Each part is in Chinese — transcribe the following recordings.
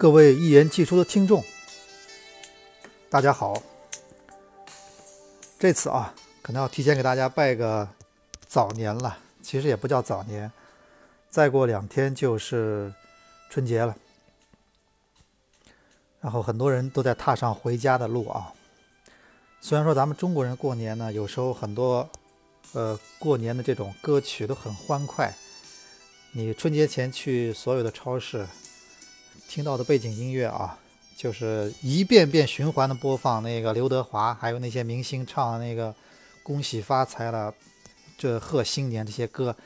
各位一言既出的听众，大家好。这次啊，可能要提前给大家拜个早年了。其实也不叫早年，再过两天就是春节了。然后很多人都在踏上回家的路啊。虽然说咱们中国人过年呢，有时候很多呃过年的这种歌曲都很欢快。你春节前去所有的超市，听到的背景音乐啊，就是一遍遍循环的播放那个刘德华，还有那些明星唱的那个“恭喜发财了”，这贺新年这些歌，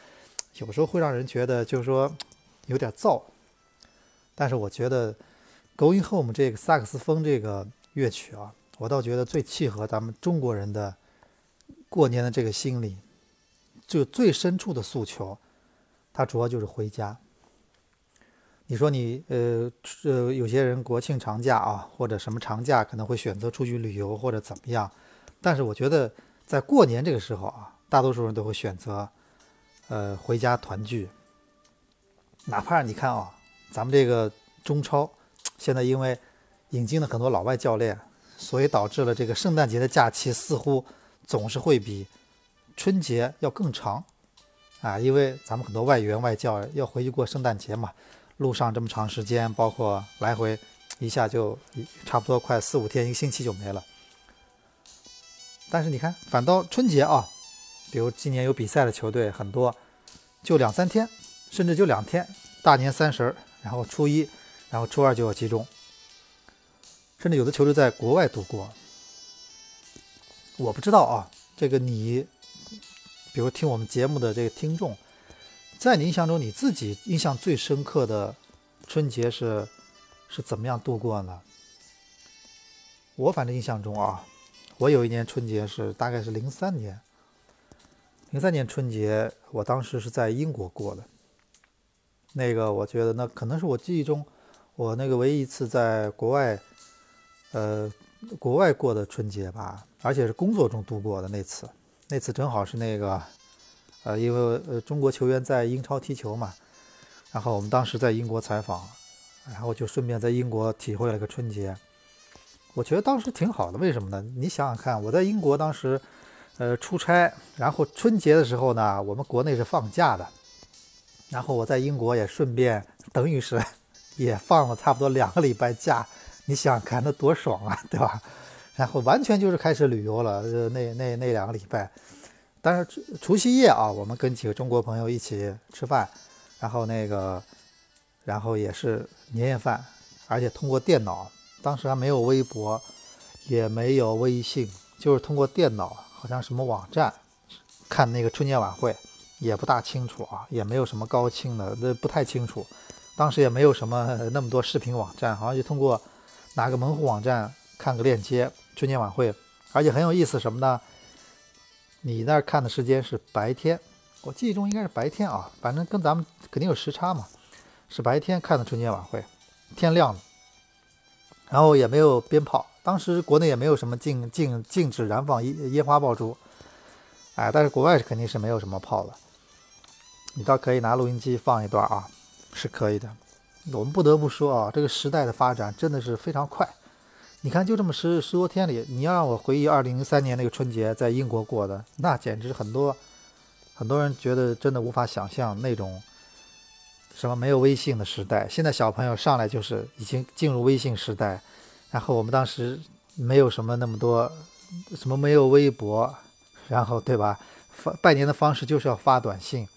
有时候会让人觉得就是说有点燥。但是我觉得《Going Home》这个萨克斯风这个乐曲啊，我倒觉得最契合咱们中国人的过年的这个心理，就最深处的诉求。它主要就是回家。你说你呃呃，有些人国庆长假啊，或者什么长假可能会选择出去旅游或者怎么样，但是我觉得在过年这个时候啊，大多数人都会选择呃回家团聚。哪怕你看啊，咱们这个中超现在因为引进了很多老外教练，所以导致了这个圣诞节的假期似乎总是会比春节要更长。啊，因为咱们很多外援外教要回去过圣诞节嘛，路上这么长时间，包括来回，一下就差不多快四五天，一个星期就没了。但是你看，反倒春节啊，比如今年有比赛的球队很多，就两三天，甚至就两天，大年三十，然后初一，然后初二就要集中，甚至有的球队在国外度过。我不知道啊，这个你。比如听我们节目的这个听众，在你印象中，你自己印象最深刻的春节是是怎么样度过呢？我反正印象中啊，我有一年春节是大概是零三年，零三年春节，我当时是在英国过的。那个我觉得那可能是我记忆中我那个唯一一次在国外，呃，国外过的春节吧，而且是工作中度过的那次。那次正好是那个，呃，因为呃中国球员在英超踢球嘛，然后我们当时在英国采访，然后就顺便在英国体会了个春节。我觉得当时挺好的，为什么呢？你想想看，我在英国当时，呃出差，然后春节的时候呢，我们国内是放假的，然后我在英国也顺便等于是也放了差不多两个礼拜假，你想想看那多爽啊，对吧？然后完全就是开始旅游了，呃，那那那两个礼拜，但是除夕夜啊，我们跟几个中国朋友一起吃饭，然后那个，然后也是年夜饭，而且通过电脑，当时还没有微博，也没有微信，就是通过电脑，好像什么网站看那个春节晚会，也不大清楚啊，也没有什么高清的，那不太清楚，当时也没有什么那么多视频网站，好像就通过哪个门户网站看个链接。春节晚会，而且很有意思什么呢？你那儿看的时间是白天，我记忆中应该是白天啊，反正跟咱们肯定有时差嘛，是白天看的春节晚会，天亮了，然后也没有鞭炮，当时国内也没有什么禁禁禁止燃放烟烟花爆竹，哎，但是国外是肯定是没有什么炮了，你倒可以拿录音机放一段啊，是可以的。我们不得不说啊，这个时代的发展真的是非常快。你看，就这么十十多天里，你要让我回忆二零零三年那个春节在英国过的，那简直很多很多人觉得真的无法想象那种什么没有微信的时代。现在小朋友上来就是已经进入微信时代，然后我们当时没有什么那么多，什么没有微博，然后对吧？发拜年的方式就是要发短信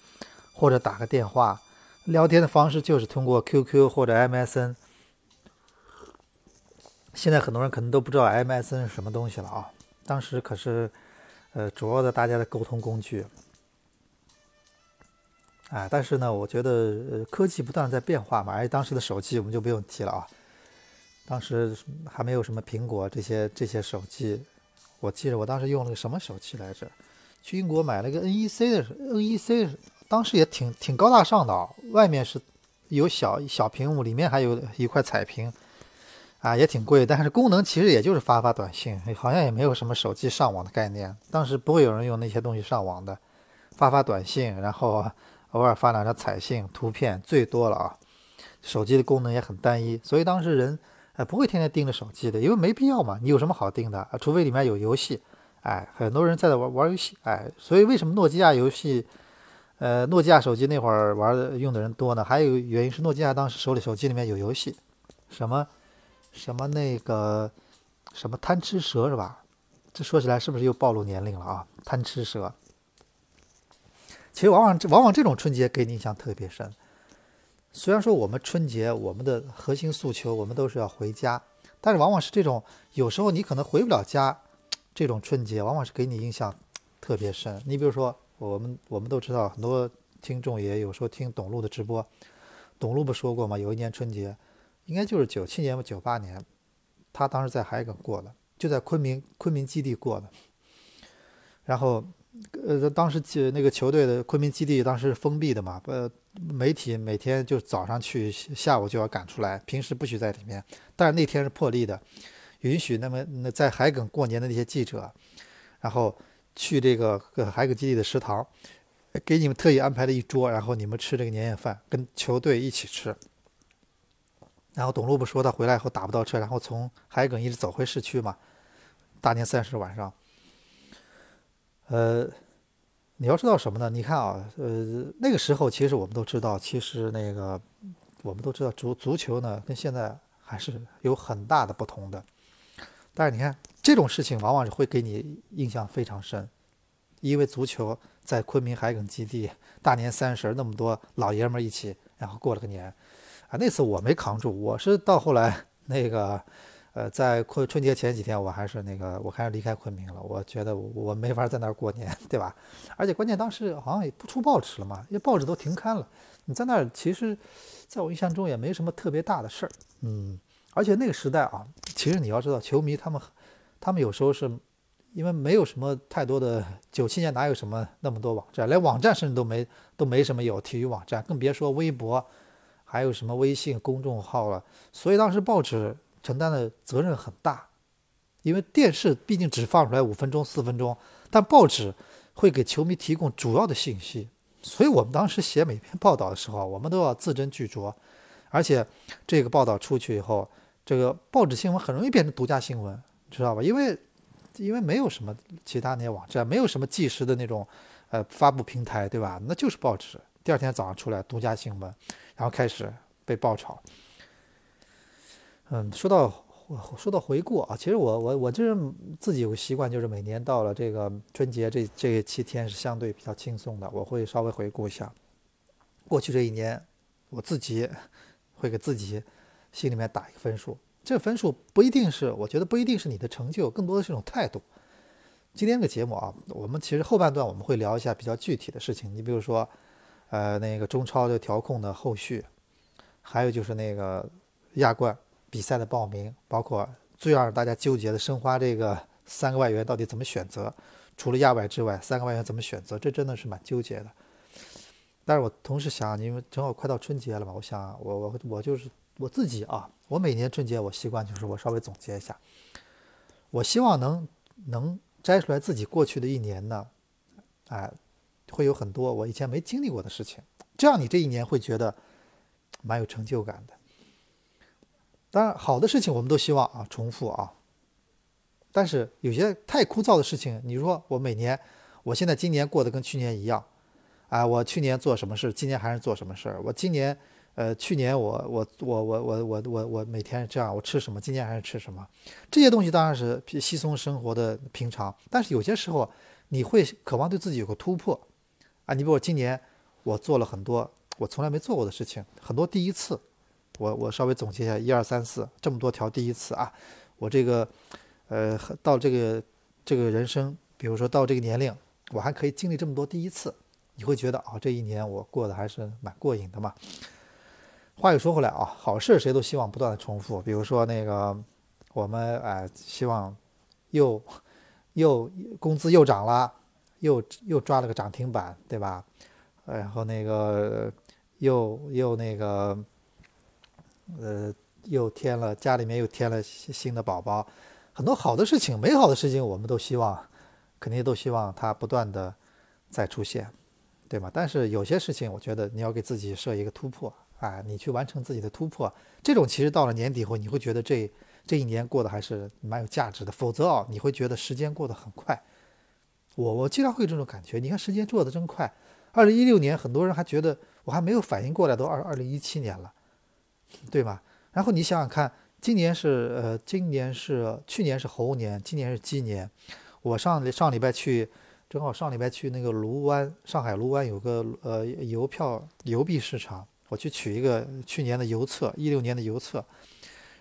或者打个电话，聊天的方式就是通过 QQ 或者 MSN。现在很多人可能都不知道 MSN 是什么东西了啊！当时可是，呃，主要的大家的沟通工具。哎，但是呢，我觉得呃，科技不断在变化嘛，而且当时的手机我们就不用提了啊。当时还没有什么苹果这些这些手机，我记得我当时用了个什么手机来着？去英国买了个 NEC 的 NEC，当时也挺挺高大上的啊，外面是有小小屏幕，里面还有一块彩屏。啊，也挺贵，但是功能其实也就是发发短信，好像也没有什么手机上网的概念。当时不会有人用那些东西上网的，发发短信，然后偶尔发两张彩信图片，最多了啊。手机的功能也很单一，所以当时人哎不会天天盯着手机的，因为没必要嘛。你有什么好盯的啊？除非里面有游戏，哎，很多人在那玩玩游戏，哎，所以为什么诺基亚游戏，呃，诺基亚手机那会儿玩的用的人多呢？还有原因是诺基亚当时手里手机里面有游戏，什么什么那个什么贪吃蛇是吧？这说起来是不是又暴露年龄了啊？贪吃蛇。其实往往往往这种春节给你印象特别深。虽然说我们春节我们的核心诉求我们都是要回家，但是往往是这种有时候你可能回不了家，这种春节往往是给你印象特别深。你比如说我们我们都知道很多听众也有时候听董路的直播，董路不说过吗？有一年春节应该就是九七年吧九八年，他当时在海埂过的，就在昆明昆明基地过的，然后。呃，当时就那个球队的昆明基地当时是封闭的嘛，呃，媒体每天就早上去，下午就要赶出来，平时不许在里面。但是那天是破例的，允许那么那在海埂过年的那些记者，然后去这个海埂基地的食堂，给你们特意安排了一桌，然后你们吃这个年夜饭，跟球队一起吃。然后董路不说他回来以后打不到车，然后从海埂一直走回市区嘛，大年三十晚上。呃，你要知道什么呢？你看啊，呃，那个时候其实我们都知道，其实那个我们都知道足足球呢跟现在还是有很大的不同的。但是你看这种事情往往是会给你印象非常深，因为足球在昆明海埂基地大年三十那么多老爷们儿一起，然后过了个年啊，那次我没扛住，我是到后来那个。呃，在春春节前几天，我还是那个，我开始离开昆明了。我觉得我没法在那儿过年，对吧？而且关键当时好像也不出报纸了嘛，因为报纸都停刊了。你在那儿，其实在我印象中也没什么特别大的事儿。嗯，而且那个时代啊，其实你要知道，球迷他们，他们有时候是因为没有什么太多的，九七年哪有什么那么多网站，连网站甚至都没都没什么有体育网站，更别说微博，还有什么微信公众号了。所以当时报纸。承担的责任很大，因为电视毕竟只放出来五分钟、四分钟，但报纸会给球迷提供主要的信息，所以我们当时写每篇报道的时候，我们都要字斟句酌，而且这个报道出去以后，这个报纸新闻很容易变成独家新闻，知道吧？因为因为没有什么其他那些网站，没有什么即时的那种呃发布平台，对吧？那就是报纸，第二天早上出来独家新闻，然后开始被爆炒。嗯，说到说到回顾啊，其实我我我这自己有个习惯，就是每年到了这个春节这这七天是相对比较轻松的，我会稍微回顾一下过去这一年，我自己会给自己心里面打一个分数。这个分数不一定是，我觉得不一定是你的成就，更多的是一种态度。今天个节目啊，我们其实后半段我们会聊一下比较具体的事情，你比如说，呃，那个中超的调控的后续，还有就是那个亚冠。比赛的报名，包括最让大家纠结的申花这个三个外援到底怎么选择？除了亚外之外，三个外援怎么选择？这真的是蛮纠结的。但是我同时想，因为正好快到春节了嘛，我想我我我就是我自己啊，我每年春节我习惯就是我稍微总结一下，我希望能能摘出来自己过去的一年呢，哎，会有很多我以前没经历过的事情，这样你这一年会觉得蛮有成就感的。当然，好的事情我们都希望啊重复啊，但是有些太枯燥的事情，你说我每年，我现在今年过得跟去年一样，啊，我去年做什么事，今年还是做什么事儿？我今年，呃，去年我我我我我我我我每天这样，我吃什么？今年还是吃什么？这些东西当然是稀松生活的平常，但是有些时候你会渴望对自己有个突破，啊，你比如我今年我做了很多我从来没做过的事情，很多第一次。我我稍微总结一下，一二三四这么多条第一次啊，我这个，呃，到这个这个人生，比如说到这个年龄，我还可以经历这么多第一次，你会觉得啊，这一年我过得还是蛮过瘾的嘛。话又说回来啊，好事谁都希望不断的重复，比如说那个我们哎，希望又又工资又涨了，又又抓了个涨停板，对吧？然后那个又又那个。呃，又添了家里面又添了新的宝宝，很多好的事情、美好的事情，我们都希望，肯定都希望它不断的再出现，对吗？但是有些事情，我觉得你要给自己设一个突破，啊，你去完成自己的突破。这种其实到了年底后，你会觉得这这一年过得还是蛮有价值的。否则啊，你会觉得时间过得很快。我我经常会有这种感觉。你看时间过得真快。二零一六年，很多人还觉得我还没有反应过来，都二二零一七年了，对吧？然后你想想看，今年是呃，今年是去年是猴年，今年是鸡年。我上上礼拜去，正好上礼拜去那个卢湾，上海卢湾有个呃邮票邮币市场，我去取一个去年的邮册，一六年的邮册，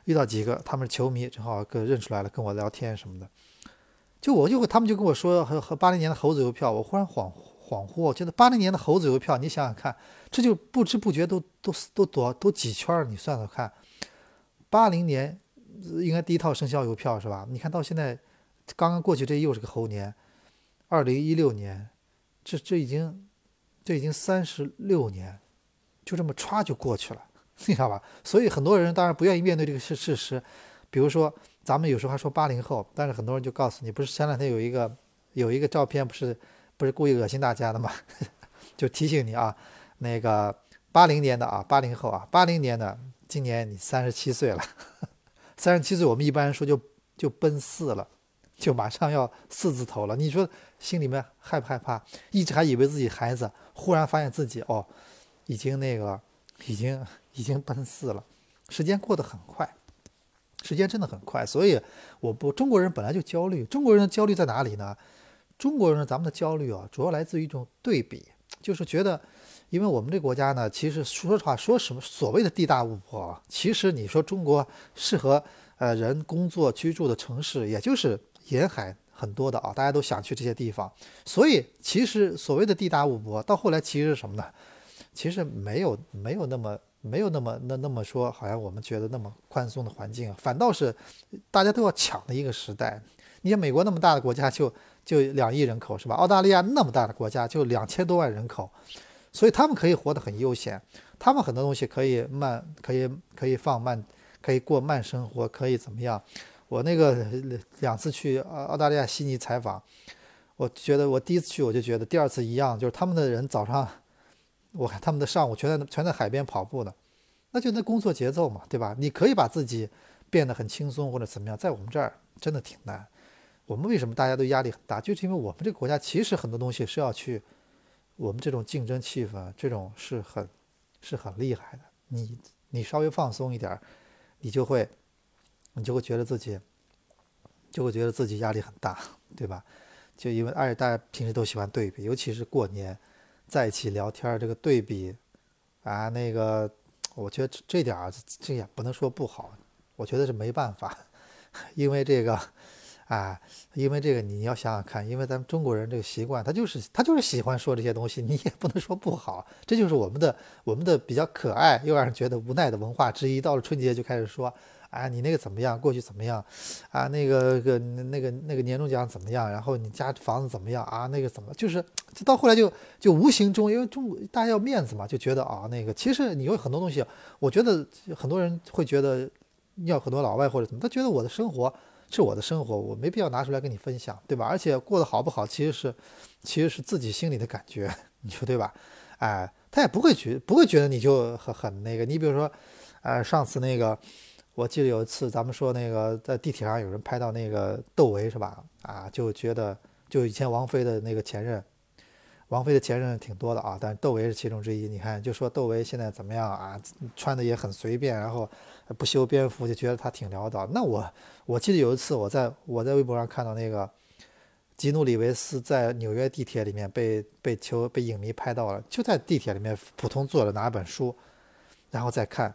遇到几个他们是球迷，正好跟认出来了，跟我聊天什么的。就我就会，他们就跟我说和和八零年的猴子邮票，我忽然恍恍惚，觉得八零年的猴子邮票，你想想看，这就不知不觉都都都多都几圈你算算看，八零年应该第一套生肖邮票是吧？你看到现在。刚刚过去，这又是个猴年，二零一六年，这这已经，这已经三十六年，就这么歘就过去了，你知道吧？所以很多人当然不愿意面对这个事事实，比如说咱们有时候还说八零后，但是很多人就告诉你，不是前两天有一个有一个照片，不是不是故意恶心大家的吗？就提醒你啊，那个八零年的啊，八零后啊，八零年的，今年你三十七岁了，三十七岁，我们一般人说就就奔四了。就马上要四字头了，你说心里面害不害怕？一直还以为自己孩子，忽然发现自己哦，已经那个，已经已经奔四了。时间过得很快，时间真的很快。所以我不，中国人本来就焦虑。中国人的焦虑在哪里呢？中国人咱们的焦虑啊，主要来自于一种对比，就是觉得，因为我们这国家呢，其实说实话，说什么所谓的地大物博啊，其实你说中国适合呃人工作居住的城市，也就是。沿海很多的啊，大家都想去这些地方，所以其实所谓的地大物博，到后来其实是什么呢？其实没有没有那么没有那么那那么说，好像我们觉得那么宽松的环境，反倒是大家都要抢的一个时代。你像美国那么大的国家，就就两亿人口是吧？澳大利亚那么大的国家，就两千多万人口，所以他们可以活得很悠闲，他们很多东西可以慢，可以可以放慢，可以过慢生活，可以怎么样？我那个两次去澳大利亚悉尼采访，我觉得我第一次去我就觉得第二次一样，就是他们的人早上，我看他们的上午全在全在海边跑步呢，那就那工作节奏嘛，对吧？你可以把自己变得很轻松或者怎么样，在我们这儿真的挺难。我们为什么大家都压力很大？就是因为我们这个国家其实很多东西是要去，我们这种竞争气氛这种是很是很厉害的。你你稍微放松一点，你就会。你就会觉得自己，就会觉得自己压力很大，对吧？就因为而且大家平时都喜欢对比，尤其是过年在一起聊天这个对比啊，那个我觉得这点这也不能说不好，我觉得是没办法，因为这个啊，因为这个你要想想看，因为咱们中国人这个习惯，他就是他就是喜欢说这些东西，你也不能说不好，这就是我们的我们的比较可爱又让人觉得无奈的文化之一。到了春节就开始说。啊，你那个怎么样？过去怎么样？啊，那个个那个那个年终奖怎么样？然后你家房子怎么样？啊，那个怎么？就是到后来就就无形中，因为中国大家要面子嘛，就觉得啊，那个其实你有很多东西，我觉得很多人会觉得要很多老外或者怎么，他觉得我的生活是我的生活，我没必要拿出来跟你分享，对吧？而且过得好不好，其实是其实是自己心里的感觉，你说对吧？哎，他也不会觉不会觉得你就很很那个。你比如说，呃，上次那个。我记得有一次，咱们说那个在地铁上有人拍到那个窦唯是吧？啊，就觉得就以前王菲的那个前任，王菲的前任挺多的啊，但是窦唯是其中之一。你看，就说窦唯现在怎么样啊？穿的也很随便，然后不修边幅，就觉得他挺潦倒。那我我记得有一次，我在我在微博上看到那个吉努里维斯在纽约地铁里面被被球被影迷拍到了，就在地铁里面普通坐着拿本书，然后再看。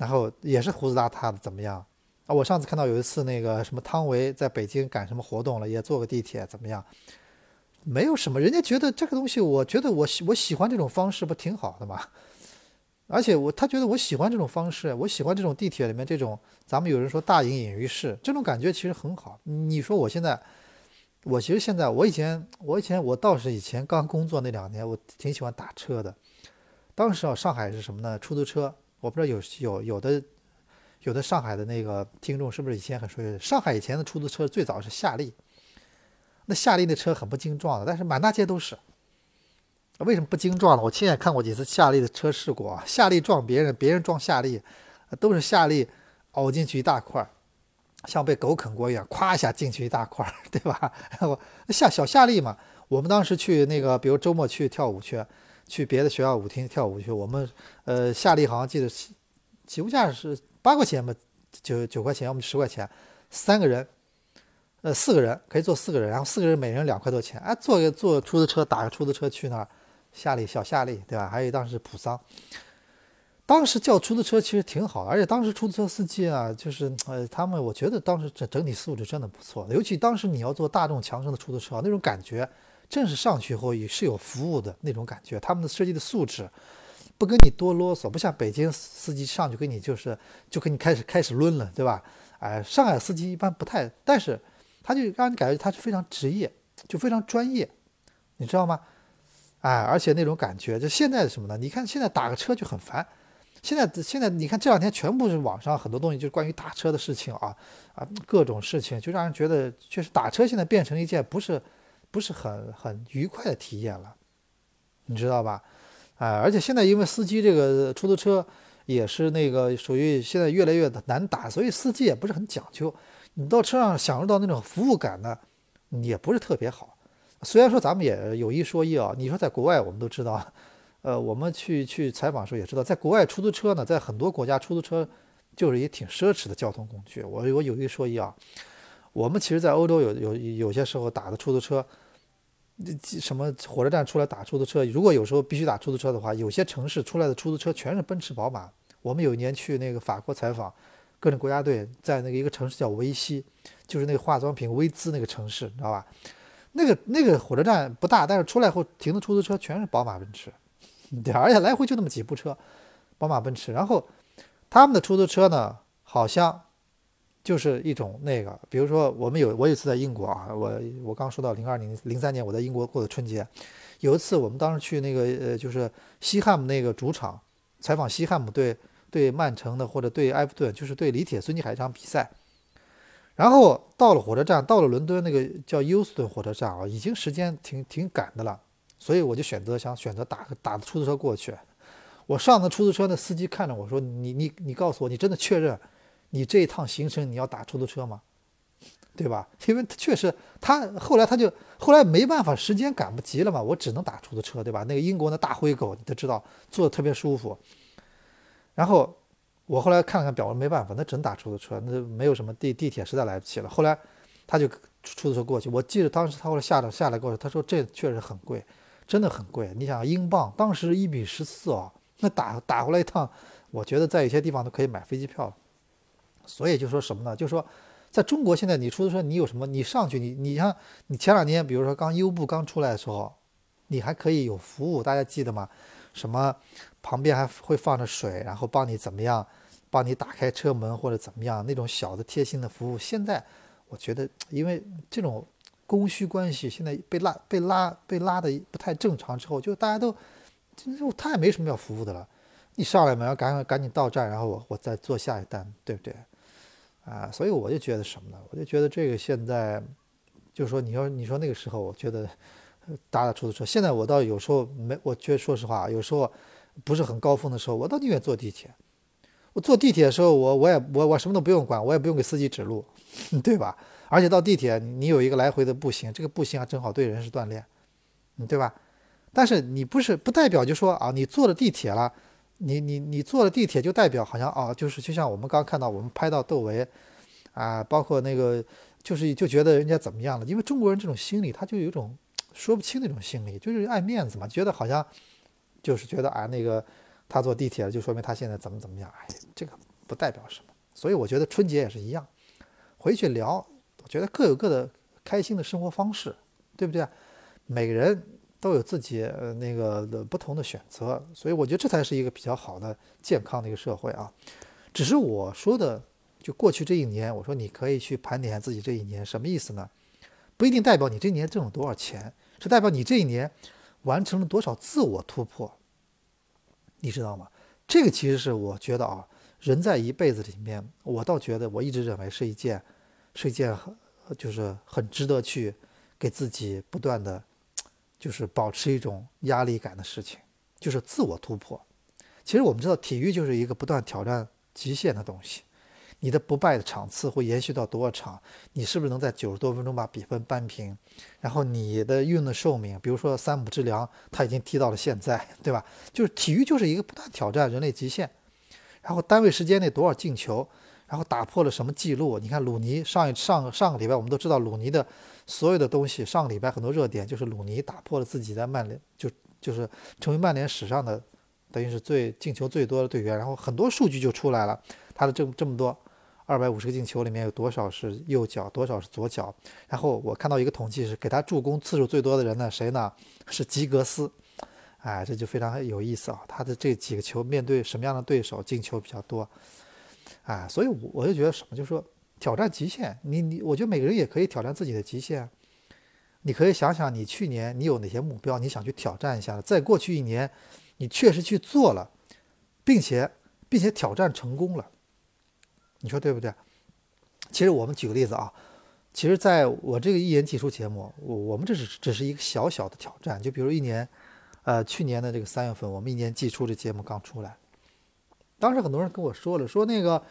然后也是胡子邋遢的，怎么样啊？我上次看到有一次那个什么汤唯在北京赶什么活动了，也坐个地铁，怎么样？没有什么，人家觉得这个东西，我觉得我喜我喜欢这种方式，不挺好的吗？而且我他觉得我喜欢这种方式，我喜欢这种地铁里面这种，咱们有人说大隐隐于市，这种感觉其实很好。你说我现在，我其实现在，我以前我以前我倒是以前刚工作那两年，我挺喜欢打车的。当时啊，上海是什么呢？出租车。我不知道有有有的有的上海的那个听众是不是以前很熟悉？上海以前的出租车最早是夏利，那夏利的车很不精壮的，但是满大街都是。为什么不精撞呢？我亲眼看过几次夏利的车事故，夏利撞别人，别人撞夏利，都是夏利凹进去一大块，像被狗啃过一样，咵一下进去一大块，对吧？夏小夏利嘛，我们当时去那个，比如周末去跳舞去，去别的学校舞厅跳舞去，我们呃夏利好像记得起步价是八块钱吧，九九块钱，我们十块钱，三个人。呃，四个人可以坐四个人，然后四个人每人两块多钱，哎，坐个坐出租车，打个出租车去那儿，夏利小夏利，对吧？还有当时普桑，当时叫出租车其实挺好，而且当时出租车司机啊，就是呃，他们我觉得当时整整体素质真的不错，尤其当时你要坐大众强生的出租车，那种感觉，正是上去以后也是有服务的那种感觉，他们的设计的素质，不跟你多啰嗦，不像北京司机上去跟你就是就跟你开始开始抡了，对吧？哎，上海司机一般不太，但是。他就让你感觉他是非常职业，就非常专业，你知道吗？哎，而且那种感觉，就现在是什么呢？你看现在打个车就很烦。现在现在你看这两天全部是网上很多东西，就是关于打车的事情啊啊，各种事情就让人觉得，确实打车现在变成一件不是不是很很愉快的体验了，你知道吧？哎，而且现在因为司机这个出租车也是那个属于现在越来越难打，所以司机也不是很讲究。你到车上享受到那种服务感呢，也不是特别好。虽然说咱们也有一说一啊，你说在国外我们都知道，呃，我们去去采访的时候也知道，在国外出租车呢，在很多国家出租车就是也挺奢侈的交通工具。我我有一说一啊，我们其实，在欧洲有有有些时候打的出租车，什么火车站出来打出租车，如果有时候必须打出租车的话，有些城市出来的出租车全是奔驰、宝马。我们有一年去那个法国采访。各种国家队在那个一个城市叫维西，就是那个化妆品薇姿那个城市，你知道吧？那个那个火车站不大，但是出来后停的出租车全是宝马奔驰，对，而且来回就那么几部车，宝马奔驰。然后他们的出租车呢，好像就是一种那个，比如说我们有我有一次在英国啊，我我刚说到零二零零三年我在英国过的春节，有一次我们当时去那个呃就是西汉姆那个主场采访西汉姆队。对曼城的或者对埃弗顿，就是对李铁孙继海这场比赛，然后到了火车站，到了伦敦那个叫休斯顿火车站啊，已经时间挺挺赶的了，所以我就选择想选择打打出租车过去。我上的出租车，那司机看着我说：“你你你告诉我，你真的确认你这一趟行程你要打出租车吗？对吧？因为他确实，他后来他就后来没办法，时间赶不及了嘛，我只能打出租车，对吧？那个英国那大灰狗你都知道，坐的特别舒服。”然后我后来看了看表，没办法，那只能打出租车，那没有什么地地铁，实在来不及了。后来他就出租车过去。我记得当时他后来下了下来过去，他说这确实很贵，真的很贵。你想英镑当时一比十四啊，那打打回来一趟，我觉得在有些地方都可以买飞机票。所以就说什么呢？就说在中国现在你出租车你有什么？你上去你你像你前两年比如说刚优步刚出来的时候，你还可以有服务，大家记得吗？什么？旁边还会放着水，然后帮你怎么样，帮你打开车门或者怎么样那种小的贴心的服务。现在我觉得，因为这种供需关系现在被拉被拉被拉的不太正常之后，就大家都就他也没什么要服务的了。你上来嘛，要赶赶紧到站，然后我我再做下一单，对不对？啊，所以我就觉得什么呢？我就觉得这个现在就是说，你要你说那个时候，我觉得打打出租车。现在我倒有时候没，我觉得说实话，有时候。不是很高峰的时候，我倒宁愿坐地铁。我坐地铁的时候，我我也我我什么都不用管，我也不用给司机指路，对吧？而且到地铁，你有一个来回的步行，这个步行啊正好对人是锻炼，对吧？但是你不是不代表就说啊，你坐了地铁了，你你你坐了地铁就代表好像啊，就是就像我们刚看到我们拍到窦唯啊，包括那个就是就觉得人家怎么样了？因为中国人这种心理，他就有一种说不清那种心理，就是爱面子嘛，觉得好像。就是觉得啊，那个他坐地铁，就说明他现在怎么怎么样。哎，这个不代表什么。所以我觉得春节也是一样，回去聊，我觉得各有各的开心的生活方式，对不对？每个人都有自己那个的不同的选择，所以我觉得这才是一个比较好的、健康的一个社会啊。只是我说的，就过去这一年，我说你可以去盘点自己这一年，什么意思呢？不一定代表你这一年挣了多少钱，是代表你这一年。完成了多少自我突破，你知道吗？这个其实是我觉得啊，人在一辈子里面，我倒觉得我一直认为是一件，是一件很就是很值得去给自己不断的就是保持一种压力感的事情，就是自我突破。其实我们知道，体育就是一个不断挑战极限的东西。你的不败的场次会延续到多少场？你是不是能在九十多分钟把比分扳平？然后你的运动寿命，比如说三浦知良，他已经踢到了现在，对吧？就是体育就是一个不断挑战人类极限。然后单位时间内多少进球？然后打破了什么记录？你看鲁尼上一上上个礼拜，我们都知道鲁尼的所有的东西。上个礼拜很多热点就是鲁尼打破了自己在曼联就就是成为曼联史上的等于是最进球最多的队员。然后很多数据就出来了，他的这这么多。二百五十个进球里面有多少是右脚，多少是左脚？然后我看到一个统计是给他助攻次数最多的人呢，谁呢？是吉格斯。哎，这就非常有意思啊！他的这几个球面对什么样的对手进球比较多？哎，所以我就觉得什么，就说挑战极限。你你，我觉得每个人也可以挑战自己的极限。你可以想想，你去年你有哪些目标，你想去挑战一下？在过去一年，你确实去做了，并且并且挑战成功了。你说对不对？其实我们举个例子啊，其实在我这个一言既出节目，我我们这是只是一个小小的挑战。就比如一年，呃，去年的这个三月份，我们一年既出这节目刚出来，当时很多人跟我说了，说那个，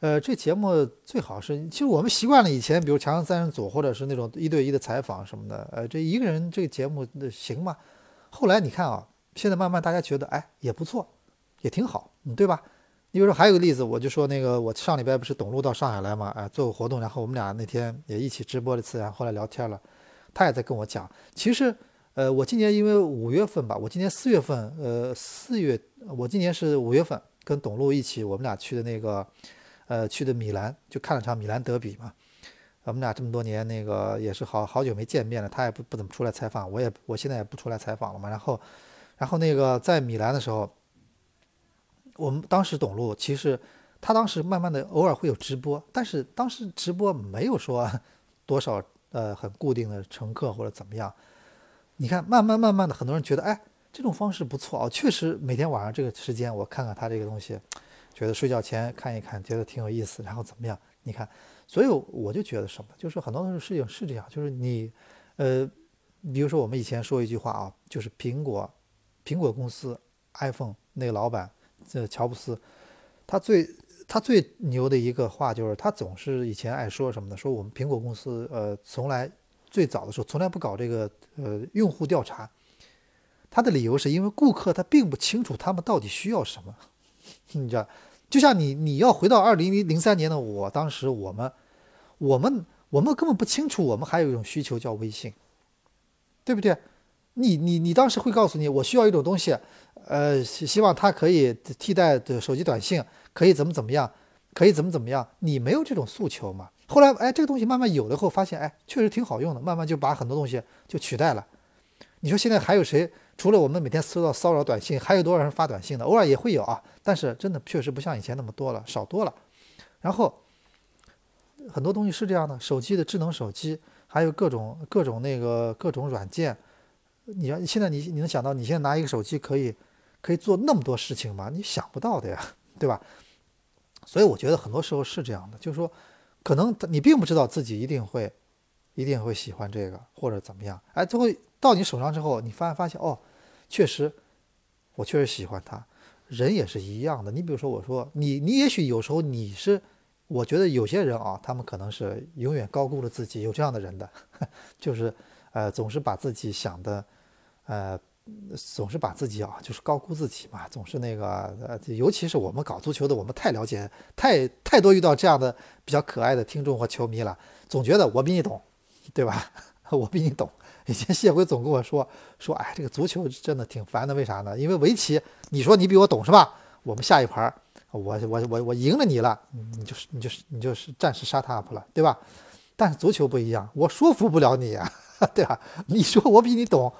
呃，这节目最好是，其实我们习惯了以前，比如《强强三人组》或者是那种一对一的采访什么的，呃，这一个人这个节目的行吗？后来你看啊，现在慢慢大家觉得，哎，也不错，也挺好，嗯，对吧？你比如说，还有个例子，我就说那个，我上礼拜不是董路到上海来嘛，哎，做个活动，然后我们俩那天也一起直播了一次，然后后来聊天了，他也在跟我讲，其实，呃，我今年因为五月份吧，我今年四月份，呃，四月，我今年是五月份跟董路一起，我们俩去的那个，呃，去的米兰，就看了场米兰德比嘛，我们俩这么多年那个也是好好久没见面了，他也不不怎么出来采访，我也我现在也不出来采访了嘛，然后，然后那个在米兰的时候。我们当时董路，其实他当时慢慢的偶尔会有直播，但是当时直播没有说 多少呃很固定的乘客或者怎么样。你看，慢慢慢慢的，很多人觉得哎这种方式不错啊，确实每天晚上这个时间我看看他这个东西，觉得睡觉前看一看，觉得挺有意思，然后怎么样？你看，所以我就觉得什么，就是很多事情是这样，就是你呃，比如说我们以前说一句话啊，就是苹果苹果公司 iPhone 那个老板。这乔布斯，他最他最牛的一个话就是，他总是以前爱说什么呢？说我们苹果公司，呃，从来最早的时候从来不搞这个呃用户调查。他的理由是因为顾客他并不清楚他们到底需要什么。你知道，就像你你要回到二零零零三年的我，当时我们我们我们根本不清楚，我们还有一种需求叫微信，对不对？你你你当时会告诉你，我需要一种东西。呃，希望它可以替代的手机短信，可以怎么怎么样，可以怎么怎么样？你没有这种诉求嘛？后来，哎，这个东西慢慢有了后，发现，哎，确实挺好用的，慢慢就把很多东西就取代了。你说现在还有谁？除了我们每天收到骚扰短信，还有多少人发短信的？偶尔也会有啊，但是真的确实不像以前那么多了，少多了。然后很多东西是这样的，手机的智能手机，还有各种各种那个各种软件，你要现在你你能想到，你现在拿一个手机可以。可以做那么多事情吗？你想不到的呀，对吧？所以我觉得很多时候是这样的，就是说，可能你并不知道自己一定会，一定会喜欢这个或者怎么样。哎，最后到你手上之后，你发发现哦，确实，我确实喜欢他。人也是一样的。你比如说，我说你，你也许有时候你是，我觉得有些人啊，他们可能是永远高估了自己，有这样的人的，就是呃，总是把自己想的，呃。总是把自己啊，就是高估自己嘛，总是那个呃，尤其是我们搞足球的，我们太了解，太太多遇到这样的比较可爱的听众或球迷了，总觉得我比你懂，对吧？我比你懂。以前谢辉总跟我说说，哎，这个足球真的挺烦的，为啥呢？因为围棋，你说你比我懂是吧？我们下一盘，我我我我赢了你了，你就是你就是你就是暂时 shut up 了，对吧？但是足球不一样，我说服不了你呀，对吧？你说我比你懂。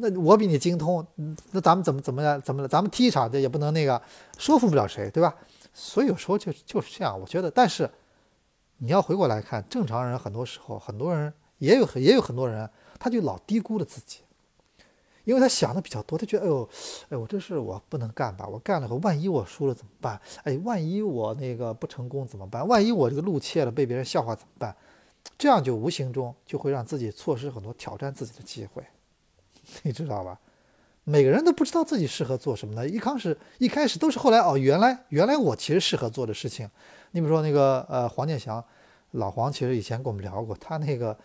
那我比你精通，那咱们怎么怎么样？怎么了？咱们踢一场，这也不能那个说服不了谁，对吧？所以有时候就就是这样。我觉得，但是你要回过来看，正常人很多时候，很多人也有也有很多人，他就老低估了自己，因为他想的比较多，他觉得，哎呦，哎，我这事我不能干吧？我干了后，万一我输了怎么办？哎，万一我那个不成功怎么办？万一我这个路怯了，被别人笑话怎么办？这样就无形中就会让自己错失很多挑战自己的机会。你知道吧？每个人都不知道自己适合做什么的。一开始一开始都是后来哦，原来原来我其实适合做的事情。你比如说那个呃黄健翔，老黄其实以前跟我们聊过，他那个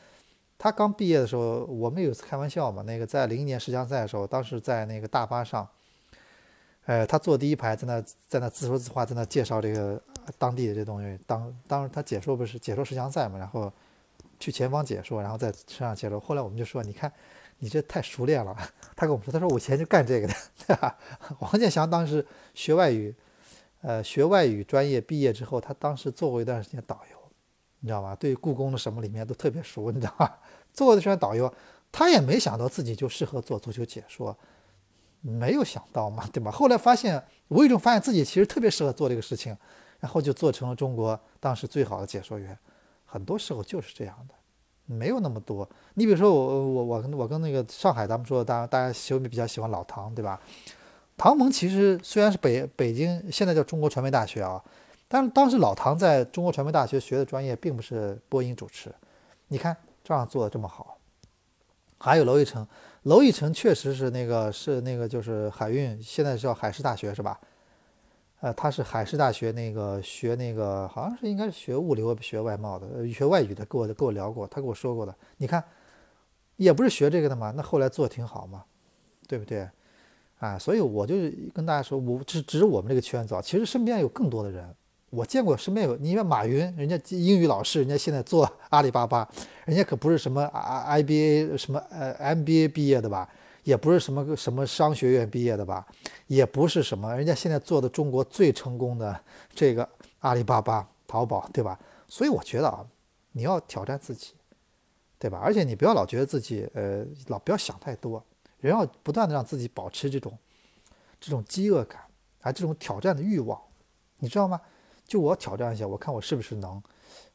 他刚毕业的时候，我们有一次开玩笑嘛，那个在零一年世锦赛的时候，当时在那个大巴上，呃，他坐第一排，在那在那自说自话，在那介绍这个当地的这东西。当当时他解说不是解说世锦赛嘛，然后去前方解说，然后在车上解说。后来我们就说，你看。你这太熟练了，他跟我们说，他说我以前就干这个的，王建祥当时学外语，呃，学外语专业毕业之后，他当时做过一段时间导游，你知道吗？对故宫的什么里面都特别熟，你知道吧？做过一段导游，他也没想到自己就适合做足球解说，没有想到嘛，对吧？后来发现无意中发现自己其实特别适合做这个事情，然后就做成了中国当时最好的解说员，很多时候就是这样的。没有那么多。你比如说我我我跟我跟那个上海，咱们说大大家喜比较喜欢老唐，对吧？唐蒙其实虽然是北北京现在叫中国传媒大学啊，但是当时老唐在中国传媒大学学的专业并不是播音主持。你看这样做的这么好，还有娄艺成，娄艺成确实是那个是那个就是海运，现在叫海事大学是吧？呃，他是海事大学那个学那个，好像是应该是学物流、学外贸的，学外语的，跟我跟我聊过，他跟我说过的。你看，也不是学这个的嘛，那后来做挺好嘛，对不对？啊，所以我就跟大家说，我只只是我们这个圈子啊，其实身边有更多的人，我见过身边有，你看马云，人家英语老师，人家现在做阿里巴巴，人家可不是什么 I I B A 什么呃 M B A 毕业的吧？也不是什么什么商学院毕业的吧，也不是什么人家现在做的中国最成功的这个阿里巴巴、淘宝，对吧？所以我觉得啊，你要挑战自己，对吧？而且你不要老觉得自己呃老不要想太多，人要不断的让自己保持这种这种饥饿感啊，这种挑战的欲望，你知道吗？就我挑战一下，我看我是不是能，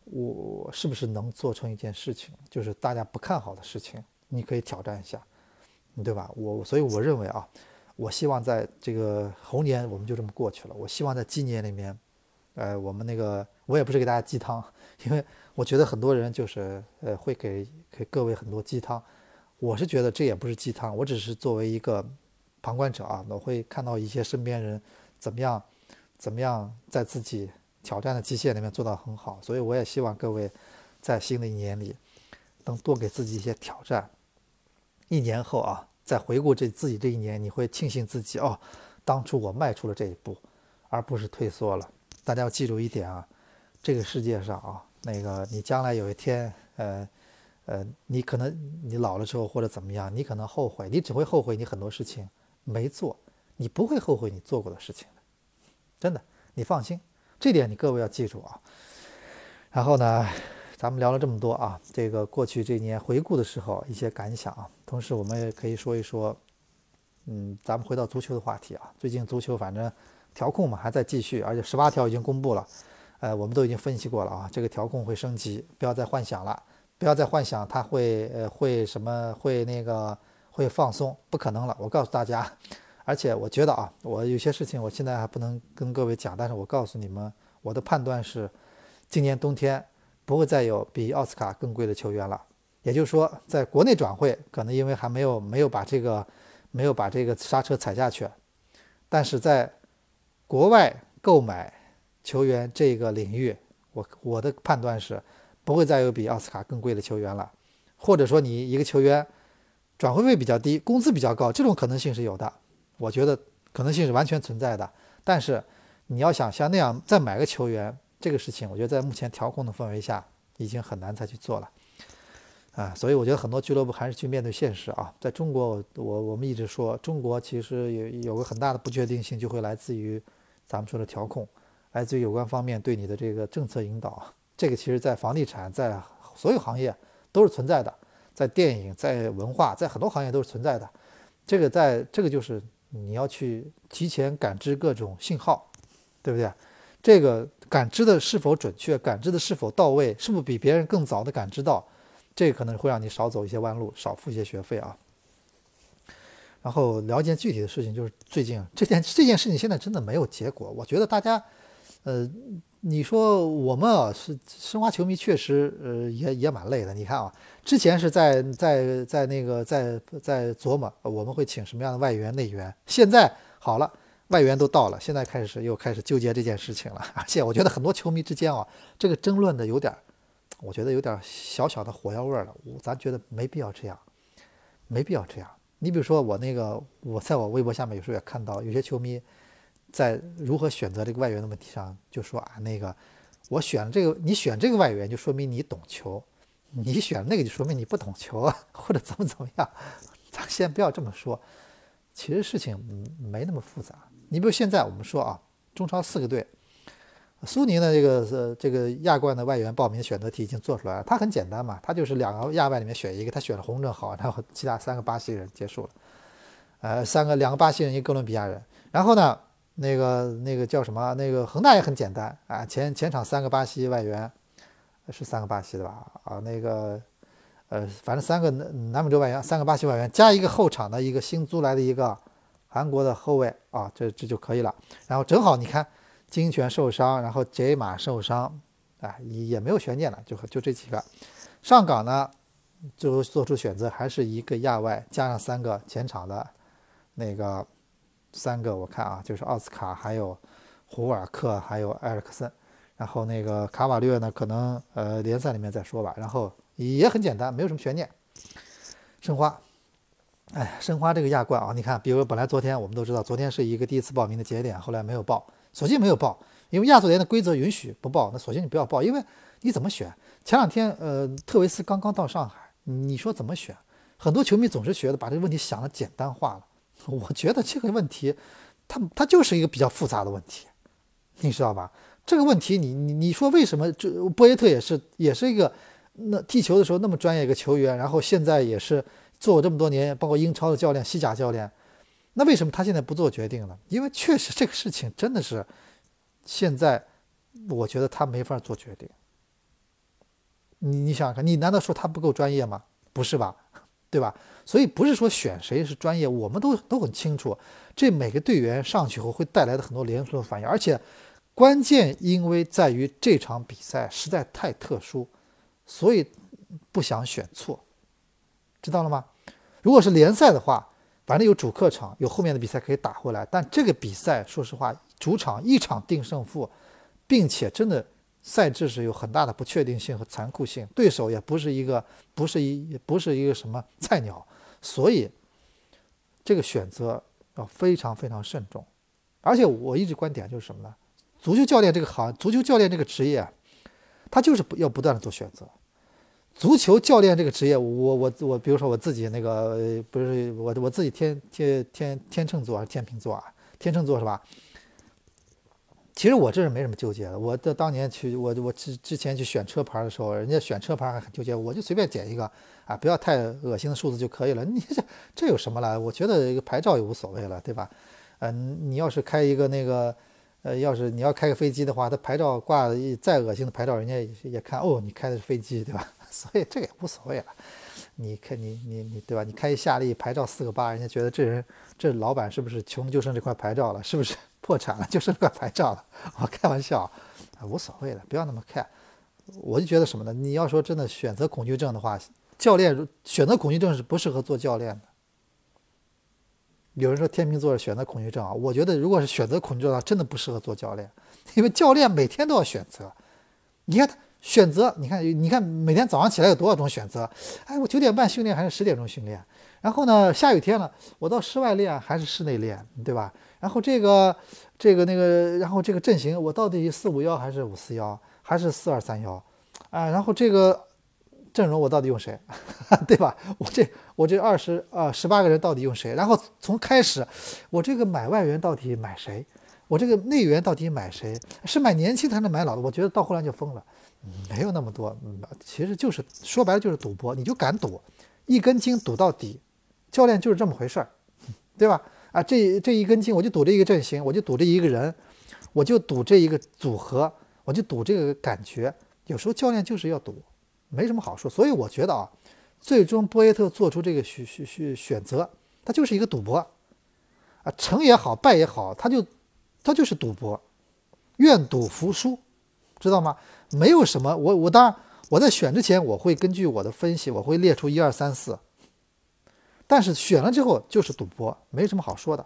我是不是能做成一件事情，就是大家不看好的事情，你可以挑战一下。对吧？我所以我认为啊，我希望在这个猴年我们就这么过去了。我希望在今年里面，呃，我们那个我也不是给大家鸡汤，因为我觉得很多人就是呃会给给各位很多鸡汤。我是觉得这也不是鸡汤，我只是作为一个旁观者啊，我会看到一些身边人怎么样怎么样在自己挑战的极限里面做到很好。所以我也希望各位在新的一年里能多给自己一些挑战。一年后啊。再回顾这自己这一年，你会庆幸自己哦，当初我迈出了这一步，而不是退缩了。大家要记住一点啊，这个世界上啊，那个你将来有一天，呃，呃，你可能你老了之后或者怎么样，你可能后悔，你只会后悔你很多事情没做，你不会后悔你做过的事情的，真的，你放心，这点你各位要记住啊。然后呢？咱们聊了这么多啊，这个过去这一年回顾的时候一些感想啊，同时我们也可以说一说，嗯，咱们回到足球的话题啊，最近足球反正调控嘛还在继续，而且十八条已经公布了，呃，我们都已经分析过了啊，这个调控会升级，不要再幻想了，不要再幻想它会呃会什么会那个会放松，不可能了，我告诉大家，而且我觉得啊，我有些事情我现在还不能跟各位讲，但是我告诉你们，我的判断是，今年冬天。不会再有比奥斯卡更贵的球员了，也就是说，在国内转会可能因为还没有没有把这个没有把这个刹车踩下去，但是在国外购买球员这个领域，我我的判断是不会再有比奥斯卡更贵的球员了，或者说你一个球员转会费比较低，工资比较高，这种可能性是有的，我觉得可能性是完全存在的。但是你要想像那样再买个球员。这个事情，我觉得在目前调控的氛围下，已经很难再去做了，啊，所以我觉得很多俱乐部还是去面对现实啊。在中国，我我们一直说，中国其实有有个很大的不确定性，就会来自于咱们说的调控，来自于有关方面对你的这个政策引导。这个其实，在房地产，在所有行业都是存在的，在电影，在文化，在很多行业都是存在的。这个在这个就是你要去提前感知各种信号，对不对？这个感知的是否准确，感知的是否到位，是不是比别人更早的感知到，这可能会让你少走一些弯路，少付一些学费啊。然后聊一件具体的事情，就是最近这件这件事情现在真的没有结果。我觉得大家，呃，你说我们啊是申花球迷，确实呃也也蛮累的。你看啊，之前是在在在那个在在琢磨我们会请什么样的外援内援，现在好了，外援都到了，现在开始又开始纠结这件事情了。而且我觉得很多球迷之间啊，这个争论的有点，我觉得有点小小的火药味了。我咱觉得没必要这样，没必要这样。你比如说我那个，我在我微博下面有时候也看到有些球迷。在如何选择这个外援的问题上，就说啊，那个我选了这个，你选这个外援就说明你懂球，你选那个就说明你不懂球啊，或者怎么怎么样。咱先不要这么说，其实事情没那么复杂。你比如现在我们说啊，中超四个队，苏宁的这个呃这个亚冠的外援报名选择题已经做出来了，它很简单嘛，它就是两个亚外里面选一个，他选了洪正好，然后其他三个巴西人结束了，呃，三个两个巴西人，一个哥伦比亚人，然后呢？那个那个叫什么？那个恒大也很简单啊，前前场三个巴西外援，是三个巴西的吧？啊，那个呃，反正三个南美洲外援，三个巴西外援，加一个后场的一个新租来的一个韩国的后卫啊，这这就可以了。然后正好你看，金泉受伤，然后杰马受伤，啊，也没有悬念了，就就这几个。上港呢，最后做出选择还是一个亚外，加上三个前场的那个。三个我看啊，就是奥斯卡，还有胡尔克，还有埃尔克森，然后那个卡瓦略呢，可能呃联赛里面再说吧。然后也很简单，没有什么悬念。申花，哎，申花这个亚冠啊，你看，比如本来昨天我们都知道，昨天是一个第一次报名的节点，后来没有报，索性没有报，因为亚足联的规则允许不报，那索性你不要报，因为你怎么选？前两天呃，特维斯刚刚到上海，你说怎么选？很多球迷总是觉得把这个问题想的简单化了。我觉得这个问题，它它就是一个比较复杂的问题，你知道吧？这个问题，你你你说为什么？这波耶特也是也是一个那踢球的时候那么专业一个球员，然后现在也是做了这么多年，包括英超的教练、西甲教练，那为什么他现在不做决定呢？因为确实这个事情真的是现在，我觉得他没法做决定。你你想想看，你难道说他不够专业吗？不是吧？对吧？所以不是说选谁是专业，我们都都很清楚，这每个队员上去后会带来的很多连锁反应，而且关键因为在于这场比赛实在太特殊，所以不想选错，知道了吗？如果是联赛的话，反正有主客场，有后面的比赛可以打回来，但这个比赛说实话，主场一场定胜负，并且真的。赛制是有很大的不确定性和残酷性，对手也不是一个，不是一，不是一个什么菜鸟，所以这个选择要非常非常慎重。而且我一直观点就是什么呢？足球教练这个行，足球教练这个职业，他就是不要不断的做选择。足球教练这个职业，我我我，比如说我自己那个，不是我我自己天天天天秤座还是天秤座啊？天秤座是吧？其实我这是没什么纠结的。我这当年去，我我之之前去选车牌的时候，人家选车牌还很纠结，我就随便捡一个啊，不要太恶心的数字就可以了。你这这有什么了？我觉得一个牌照也无所谓了，对吧？嗯，你要是开一个那个，呃，要是你要开个飞机的话，他牌照挂再恶心的牌照，人家也也看哦，你开的是飞机，对吧？所以这个也无所谓了。你开你你你对吧？你开一夏利，牌照四个八，人家觉得这人这老板是不是穷就剩这块牌照了？是不是？破产了就剩块牌照了，我开玩笑，啊，无所谓的，不要那么看。我就觉得什么呢？你要说真的选择恐惧症的话，教练选择恐惧症是不适合做教练的。有人说天秤座选择恐惧症啊，我觉得如果是选择恐惧症的话，真的不适合做教练，因为教练每天都要选择。你看他选择，你看你看每天早上起来有多少种选择？哎，我九点半训练还是十点钟训练？然后呢，下雨天了，我到室外练还是室内练，对吧？然后这个，这个那个，然后这个阵型，我到底四五幺还是五四幺，还是四二三幺，啊，然后这个阵容我到底用谁，对吧？我这我这二十啊十八个人到底用谁？然后从开始，我这个买外援到底买谁？我这个内援到底买谁？是买年轻还是买老的？我觉得到后来就疯了，没有那么多，其实就是说白了就是赌博，你就敢赌，一根筋赌到底，教练就是这么回事儿，对吧？啊，这这一根筋，我就赌这一个阵型，我就赌这一个人，我就赌这一个组合，我就赌这个感觉。有时候教练就是要赌，没什么好说。所以我觉得啊，最终波耶特做出这个选选选选择，他就是一个赌博，啊，成也好，败也好，他就他就是赌博。愿赌服输，知道吗？没有什么，我我当然我在选之前，我会根据我的分析，我会列出一二三四。但是选了之后就是赌博，没什么好说的，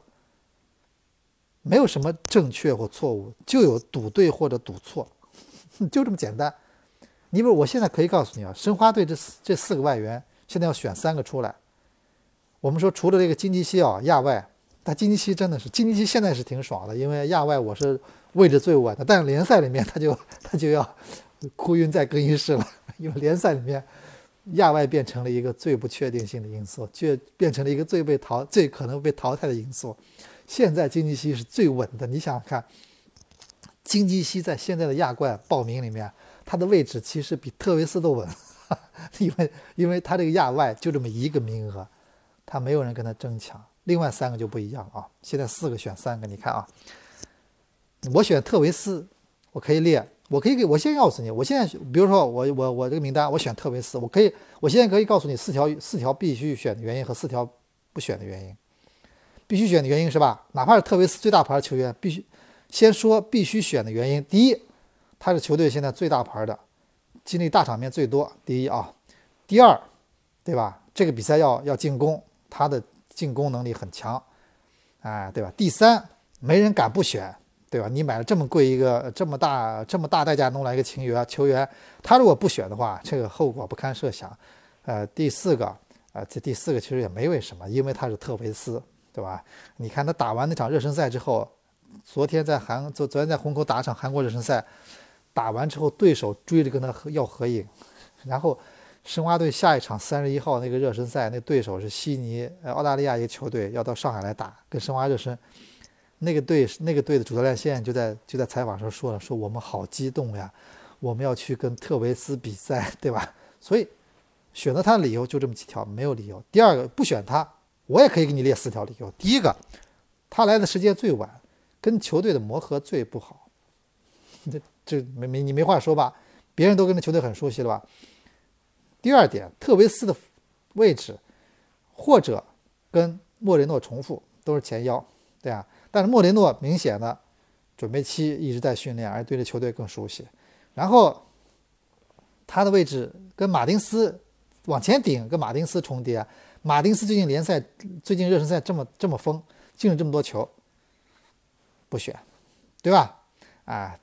没有什么正确或错误，就有赌对或者赌错，就这么简单。你比如我现在可以告诉你啊，申花队这这四个外援现在要选三个出来。我们说除了这个金基西啊亚外，但金基西真的是金基西现在是挺爽的，因为亚外我是位置最稳的，但是联赛里面他就他就要哭晕在更衣室了，因为联赛里面亚外变成了一个最不确定性的因素，却变成了一个最被淘最可能被淘汰的因素。现在金基西是最稳的，你想想看，金基西在现在的亚冠报名里面。他的位置其实比特维斯都稳，因为因为他这个亚外就这么一个名额，他没有人跟他争抢。另外三个就不一样啊，现在四个选三个，你看啊，我选特维斯，我可以列，我可以给我先告诉你，我现在比如说我我我这个名单，我选特维斯，我可以，我现在可以告诉你四条四条必须选的原因和四条不选的原因。必须选的原因是吧？哪怕是特维斯最大牌球员，必须先说必须选的原因。第一。他是球队现在最大牌的，经历大场面最多。第一啊，第二，对吧？这个比赛要要进攻，他的进攻能力很强，哎，对吧？第三，没人敢不选，对吧？你买了这么贵一个这么大这么大代价弄来一个球员，球员他如果不选的话，这个后果不堪设想。呃，第四个，呃，这第四个其实也没为什么，因为他是特维斯，对吧？你看他打完那场热身赛之后，昨天在韩昨昨天在虹口打场韩国热身赛。打完之后，对手追着跟他要合影，然后申花队下一场三十一号那个热身赛，那对手是悉尼，呃，澳大利亚一个球队要到上海来打，跟申花热身。那个队那个队的主教练现在就在就在采访时候说了，说我们好激动呀，我们要去跟特维斯比赛，对吧？所以选择他的理由就这么几条，没有理由。第二个不选他，我也可以给你列四条理由。第一个，他来的时间最晚，跟球队的磨合最不好。这没没你没话说吧？别人都跟这球队很熟悉了吧？第二点，特维斯的位置或者跟莫雷诺重复，都是前腰，对啊。但是莫雷诺明显的准备期一直在训练，而对这球队更熟悉。然后他的位置跟马丁斯往前顶，跟马丁斯重叠。马丁斯最近联赛、最近热身赛这么这么疯，进了这么多球，不选，对吧？啊。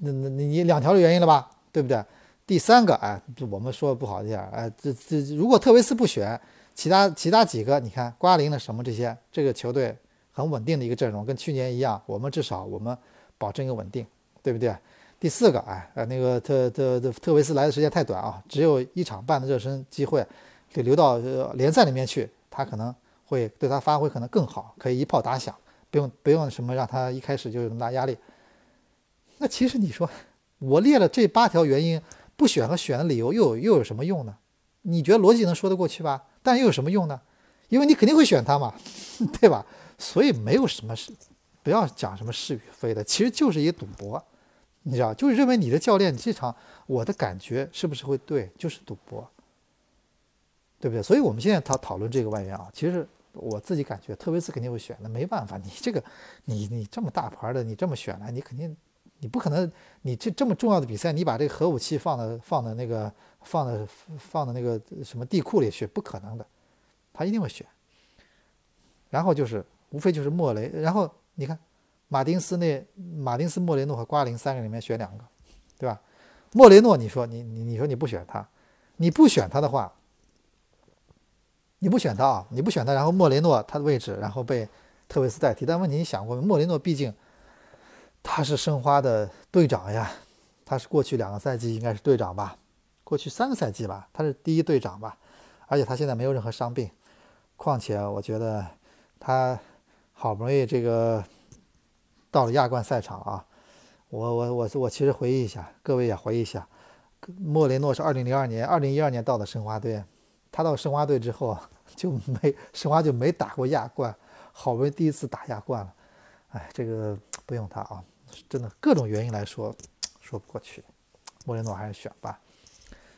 那那你你两条的原因了吧，对不对？第三个，哎，我们说不好一点，哎，这这如果特维斯不选，其他其他几个，你看瓜林的什么这些，这个球队很稳定的一个阵容，跟去年一样，我们至少我们保证一个稳定，对不对？第四个，哎，呃，那个特特特维斯来的时间太短啊，只有一场半的热身机会，得留到联赛里面去，他可能会对他发挥可能更好，可以一炮打响，不用不用什么让他一开始就有那么大压力。那其实你说，我列了这八条原因，不选和选的理由又有又有什么用呢？你觉得逻辑能说得过去吧？但又有什么用呢？因为你肯定会选他嘛，对吧？所以没有什么是，不要讲什么是与非的，其实就是一赌博，你知道，就是认为你的教练这场我的感觉是不是会对，就是赌博，对不对？所以我们现在讨讨论这个外援啊，其实我自己感觉特维斯肯定会选的，没办法，你这个你你这么大牌的，你这么选来，你肯定。你不可能，你这这么重要的比赛，你把这个核武器放到放到那个放到放到那个什么地库里去，不可能的，他一定会选。然后就是无非就是莫雷，然后你看马丁斯那马丁斯、莫雷诺和瓜林三个里面选两个，对吧？莫雷诺，你说你你你说你不选他，你不选他的话，你不选他啊，你不选他，然后莫雷诺他的位置然后被特维斯代替，但问题你想过没？莫雷诺毕竟。他是申花的队长呀，他是过去两个赛季应该是队长吧，过去三个赛季吧，他是第一队长吧，而且他现在没有任何伤病，况且我觉得他好不容易这个到了亚冠赛场啊，我我我我其实回忆一下，各位也回忆一下，莫雷诺是二零零二年、二零一二年到的申花队，他到申花队之后就没申花就没打过亚冠，好不容易第一次打亚冠了，哎，这个不用他啊。真的各种原因来说，说不过去，莫雷诺还是选吧。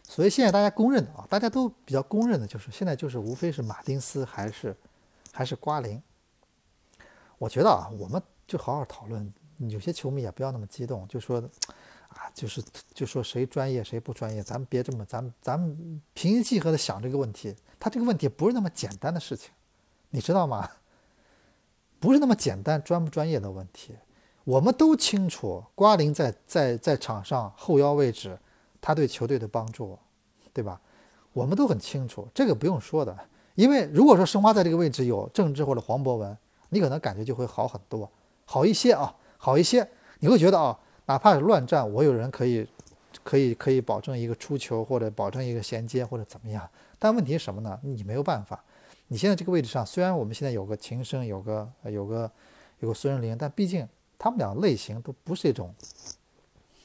所以现在大家公认的啊，大家都比较公认的就是现在就是无非是马丁斯还是还是瓜林。我觉得啊，我们就好好讨论有些球迷也不要那么激动，就说啊，就是就说谁专业谁不专业，咱们别这么，咱们咱们平心气和的想这个问题。他这个问题不是那么简单的事情，你知道吗？不是那么简单专不专业的问题。我们都清楚，瓜林在在在场上后腰位置，他对球队的帮助，对吧？我们都很清楚，这个不用说的。因为如果说申花在这个位置有郑智或者黄博文，你可能感觉就会好很多，好一些啊，好一些。你会觉得啊，哪怕是乱战，我有人可以，可以可以保证一个出球或者保证一个衔接或者怎么样。但问题是什么呢？你没有办法。你现在这个位置上，虽然我们现在有个秦升，有个有个有个孙仁林，但毕竟。他们俩类型都不是一种，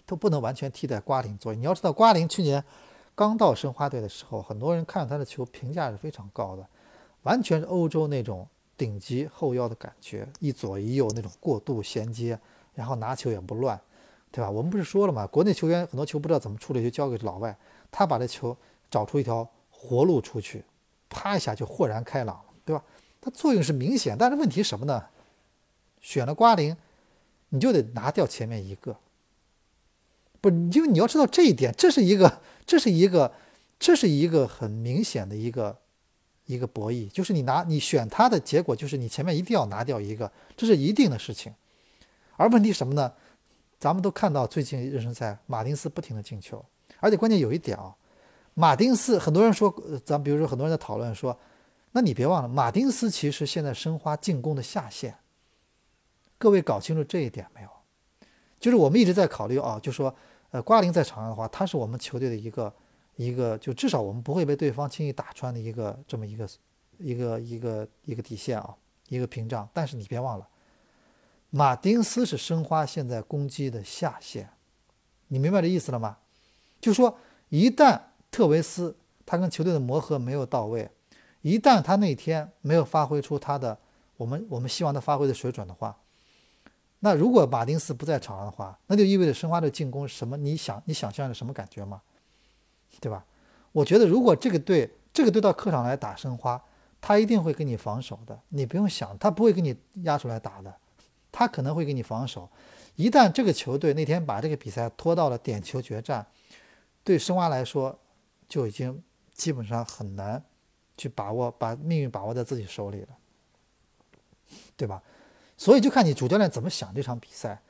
都不能完全替代瓜林作用。你要知道，瓜林去年刚到申花队的时候，很多人看他的球评价是非常高的，完全是欧洲那种顶级后腰的感觉，一左一右那种过渡衔接，然后拿球也不乱，对吧？我们不是说了吗？国内球员很多球不知道怎么处理，就交给老外，他把这球找出一条活路出去，啪一下就豁然开朗，对吧？它作用是明显，但是问题什么呢？选了瓜林。你就得拿掉前面一个，不，因为你要知道这一点，这是一个，这是一个，这是一个很明显的一个一个博弈，就是你拿你选他的结果，就是你前面一定要拿掉一个，这是一定的事情。而问题什么呢？咱们都看到最近热身赛，马丁斯不停的进球，而且关键有一点啊，马丁斯很多人说，咱比如说很多人在讨论说，那你别忘了，马丁斯其实现在申花进攻的下限。各位搞清楚这一点没有？就是我们一直在考虑啊，就说，呃，瓜林在场上的话，他是我们球队的一个一个，就至少我们不会被对方轻易打穿的一个这么一个一个一个一个底线啊，一个屏障。但是你别忘了，马丁斯是申花现在攻击的下限，你明白这意思了吗？就说，一旦特维斯他跟球队的磨合没有到位，一旦他那天没有发挥出他的我们我们希望他发挥的水准的话，那如果马丁斯不在场上的话，那就意味着申花的进攻什么？你想你想象着什么感觉吗？对吧？我觉得如果这个队这个队到客场来打申花，他一定会跟你防守的，你不用想，他不会给你压出来打的，他可能会给你防守。一旦这个球队那天把这个比赛拖到了点球决战，对申花来说就已经基本上很难去把握把命运把握在自己手里了，对吧？所以就看你主教练怎么想这场比赛，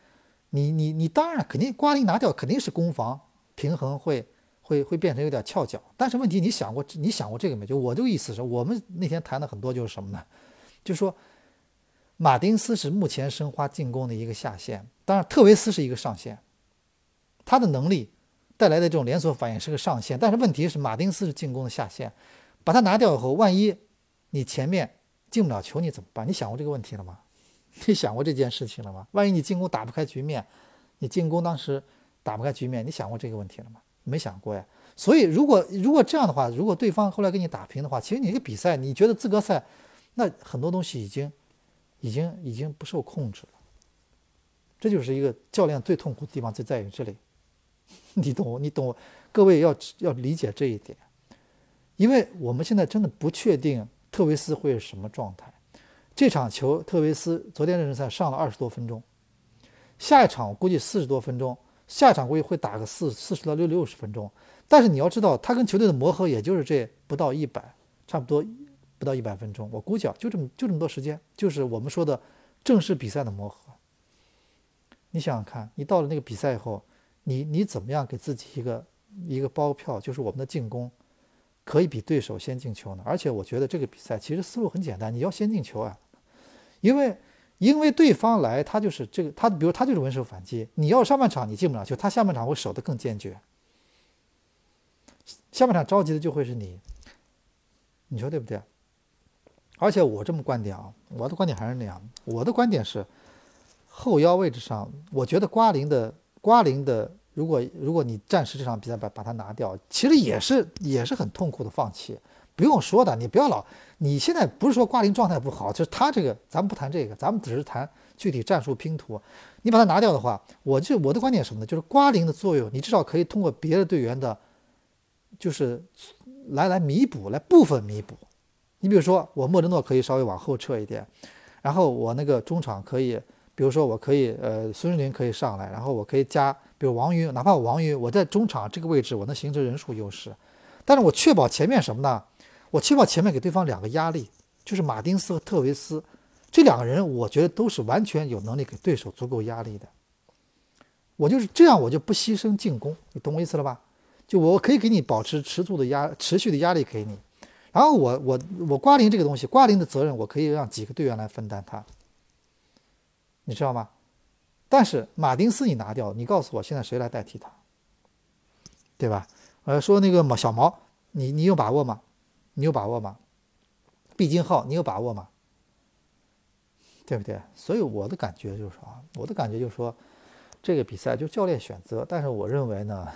你你你当然肯定瓜林拿掉肯定是攻防平衡会会会变成有点翘脚，但是问题你想过你想过这个没？就我这个意思是我们那天谈的很多就是什么呢？就说马丁斯是目前申花进攻的一个下限，当然特维斯是一个上限，他的能力带来的这种连锁反应是个上限，但是问题是马丁斯是进攻的下限，把他拿掉以后，万一你前面进不了球你怎么办？你想过这个问题了吗？你想过这件事情了吗？万一你进攻打不开局面，你进攻当时打不开局面，你想过这个问题了吗？没想过呀。所以如果如果这样的话，如果对方后来跟你打平的话，其实你这个比赛，你觉得资格赛，那很多东西已经已经已经不受控制了。这就是一个教练最痛苦的地方，就在于这里。你懂？你懂？各位要要理解这一点，因为我们现在真的不确定特维斯会是什么状态。这场球，特维斯昨天热身赛上了二十多分钟，下一场我估计四十多分钟，下一场估计会打个四四十到六六十分钟。但是你要知道，他跟球队的磨合也就是这不到一百，差不多不到一百分钟。我估计啊，就这么就这么多时间，就是我们说的正式比赛的磨合。你想想看，你到了那个比赛以后，你你怎么样给自己一个一个包票，就是我们的进攻。可以比对手先进球呢，而且我觉得这个比赛其实思路很简单，你要先进球啊，因为因为对方来他就是这个他比如他就是稳守反击，你要上半场你进不了球，他下半场会守得更坚决，下半场着急的就会是你，你说对不对？而且我这么观点啊，我的观点还是那样，我的观点是后腰位置上，我觉得瓜林的瓜林的。如果如果你暂时这场比赛把把它拿掉，其实也是也是很痛苦的放弃，不用说的，你不要老，你现在不是说瓜林状态不好，就是他这个，咱们不谈这个，咱们只是谈具体战术拼图。你把它拿掉的话，我就我的观点什么呢？就是瓜林的作用，你至少可以通过别的队员的，就是来来弥补，来部分弥补。你比如说，我莫德诺可以稍微往后撤一点，然后我那个中场可以比如说我可以呃孙兴林可以上来，然后我可以加，比如王云，哪怕王云我在中场这个位置我能形成人数优势，但是我确保前面什么呢？我起码前面给对方两个压力，就是马丁斯和特维斯这两个人，我觉得都是完全有能力给对手足够压力的。我就是这样，我就不牺牲进攻，你懂我意思了吧？就我可以给你保持持续的压持续的压力给你，然后我我我瓜林这个东西，瓜林的责任我可以让几个队员来分担它，你知道吗？但是马丁斯你拿掉，你告诉我现在谁来代替他，对吧？呃，说那个毛小毛，你你有把握吗？你有把握吗？毕金浩，你有把握吗？对不对？所以我的感觉就是说啊，我的感觉就是说，这个比赛就教练选择，但是我认为呢。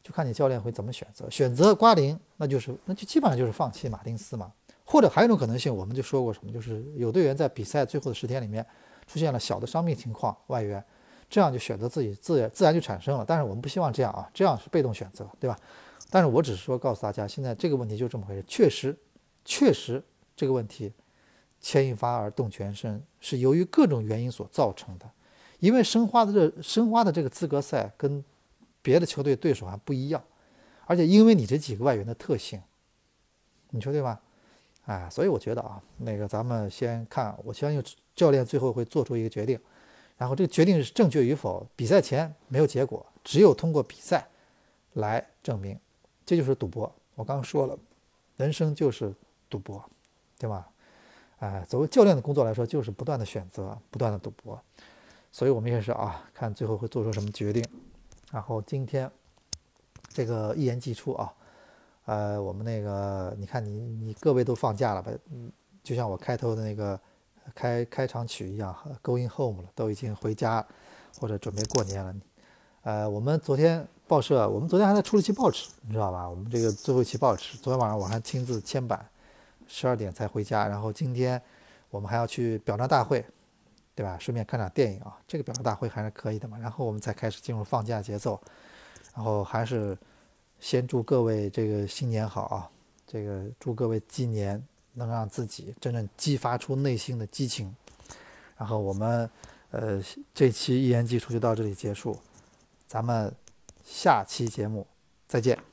就看你教练会怎么选择，选择瓜林，那就是那就基本上就是放弃马丁斯嘛。或者还有一种可能性，我们就说过什么，就是有队员在比赛最后的十天里面出现了小的伤病情况，外援，这样就选择自己自自然就产生了。但是我们不希望这样啊，这样是被动选择，对吧？但是我只是说告诉大家，现在这个问题就这么回事，确实确实这个问题牵一发而动全身，是由于各种原因所造成的。因为申花的这申花的这个资格赛跟。别的球队对手还不一样，而且因为你这几个外援的特性，你说对吧？哎，所以我觉得啊，那个咱们先看，我相信教练最后会做出一个决定，然后这个决定是正确与否，比赛前没有结果，只有通过比赛来证明，这就是赌博。我刚刚说了，人生就是赌博，对吧？哎，作为教练的工作来说，就是不断的选择，不断的赌博，所以我们也是啊，看最后会做出什么决定。然后今天这个一言既出啊，呃，我们那个你看你你各位都放假了吧？嗯，就像我开头的那个开开场曲一样，Going home 了，都已经回家或者准备过年了。呃，我们昨天报社，我们昨天还在出了期报纸，你知道吧？我们这个最后一期报纸，昨天晚上我还亲自签版，十二点才回家。然后今天我们还要去表彰大会。对吧？顺便看场电影啊，这个表彰大会还是可以的嘛。然后我们才开始进入放假节奏，然后还是先祝各位这个新年好啊！这个祝各位今年能让自己真正激发出内心的激情。然后我们呃这期一言既出就到这里结束，咱们下期节目再见。